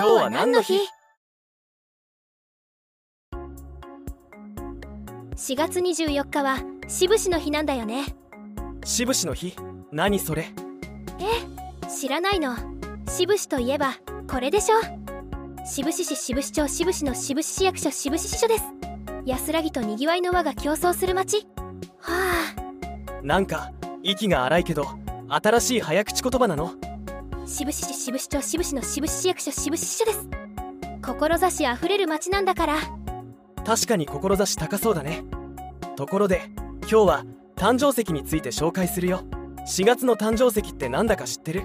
今日は何の日 ?4 月24日は渋しの日なんだよね。渋しの日？何それ？知らないの。渋しといえばこれでしょ。渋市市渋市町渋市の渋市市役所渋市支所です。安らぎとにぎわいの輪が競争する街。はなんか息が荒いけど新しい早口言葉なの？あ渋市市渋市町渋市の渋市市役所渋市支所です。志あふれる街なんだから。確かに志高そうだね。ところで今日は誕生石について紹介するよ。4月の誕生石ってなんだか知ってる？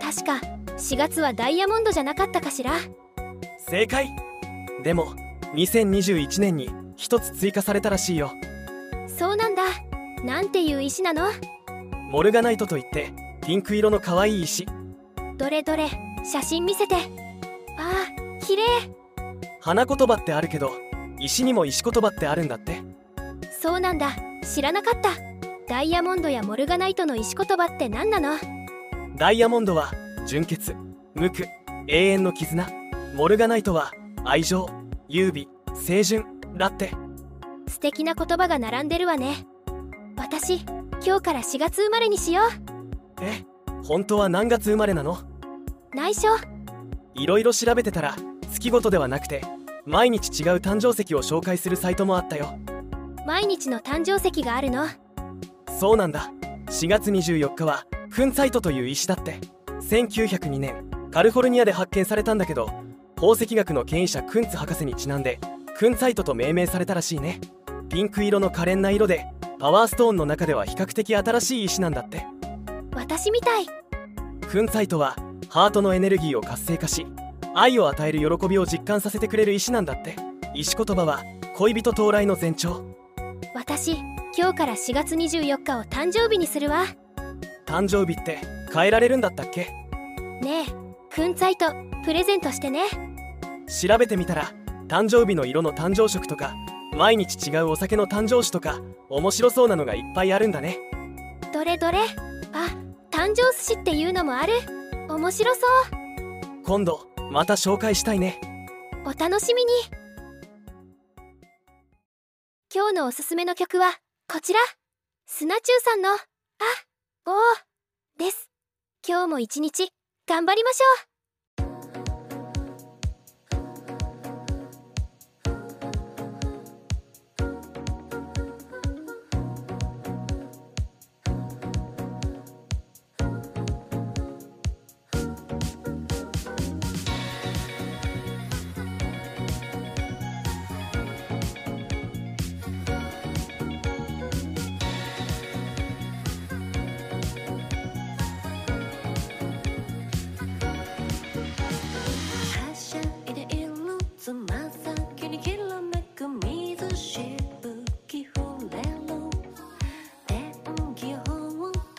確か4月はダイヤモンドじゃなかったかしら。正解。でも2021年に一つ追加されたらしいよ。そうなんだ。なんていう石なの？モルガナイトといってピンク色の可愛い石どれどれ写真見せて。ああ綺麗。花言葉ってあるけど石にも石言葉ってあるんだって。そうなんだ。知らなかった。ダイヤモンドやモルガナイトの石言葉って何なの？ダイヤモンドは純潔無垢永遠の絆。モルガナイトは愛情優美清純だって。素敵な言葉が並んでるわね。私今日から4月生まれにしよえ本当は何月生まれなの？う内緒？いろいろ調べてたら月ごとではなくて毎日違う誕生石を紹介するサイトもあったよ。毎日の誕生石があるの？そうなんだ。4月24日はフンサイトという石だって。1902年カリフォルニアで発見されたんだけど宝石学の権威者クンツ博士にちなんでクンサイトと命名されたらしいね。ピンク色の可憐な色でパワーストーンの中では比較的新しい石なんだって。私みたい。クンサイトはハートのエネルギーを活性化し愛を与える喜びを実感させてくれる石なんだって。石言葉は恋人到来の前兆。私今日から4月24日を誕生日にするわ。誕生日って変えられるんだったっけ？ねえくんサイトプレゼントしてね。調べてみたら誕生日の色の誕生食とか毎日違うお酒の誕生酒とか面白そうなのがいっぱいあるんだね。どれどれ？あ誕生寿司っていうのもある面白そう。今度また紹介したいね。お楽しみに。今日のおすすめの曲はこちら。砂中さんの「あおー」です。今日も一日頑張りましょう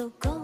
tocó.